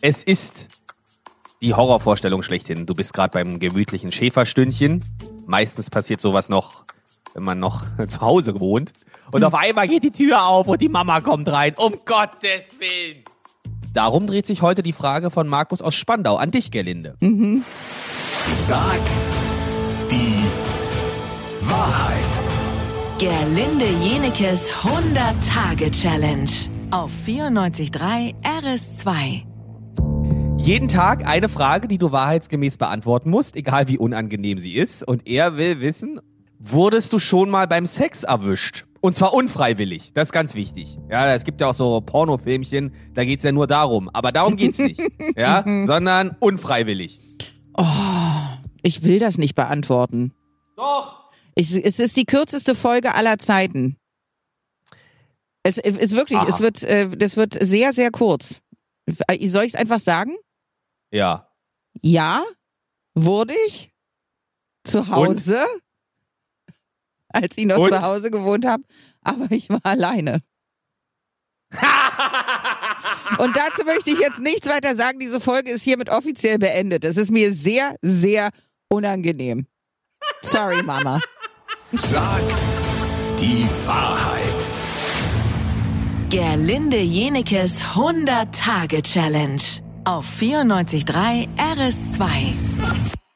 Es ist die Horrorvorstellung schlechthin. Du bist gerade beim gemütlichen Schäferstündchen. Meistens passiert sowas noch, wenn man noch zu Hause wohnt. Und auf einmal geht die Tür auf und die Mama kommt rein. Um Gottes Willen. Darum dreht sich heute die Frage von Markus aus Spandau an dich, Gerlinde. Sag die Wahrheit. Gerlinde Jenekes 100-Tage-Challenge auf 94.3 RS2. Jeden Tag eine Frage, die du wahrheitsgemäß beantworten musst, egal wie unangenehm sie ist. Und er will wissen, wurdest du schon mal beim Sex erwischt? Und zwar unfreiwillig. Das ist ganz wichtig. Ja, es gibt ja auch so Pornofilmchen, da geht's ja nur darum. Aber darum geht's nicht. ja, sondern unfreiwillig. Ich will das nicht beantworten. Doch. Ich, es ist die kürzeste Folge aller Zeiten. Es ist wirklich, Aha. es wird, äh, das wird sehr, sehr kurz. Soll ich es einfach sagen? Ja. Ja, wurde ich zu Hause, als ich noch Und? zu Hause gewohnt habe, aber ich war alleine. Und dazu möchte ich jetzt nichts weiter sagen. Diese Folge ist hiermit offiziell beendet. Es ist mir sehr, sehr unangenehm. Sorry, Mama. Sag die Wahrheit. Gerlinde Jenekes 100-Tage-Challenge auf 94.3 RS2.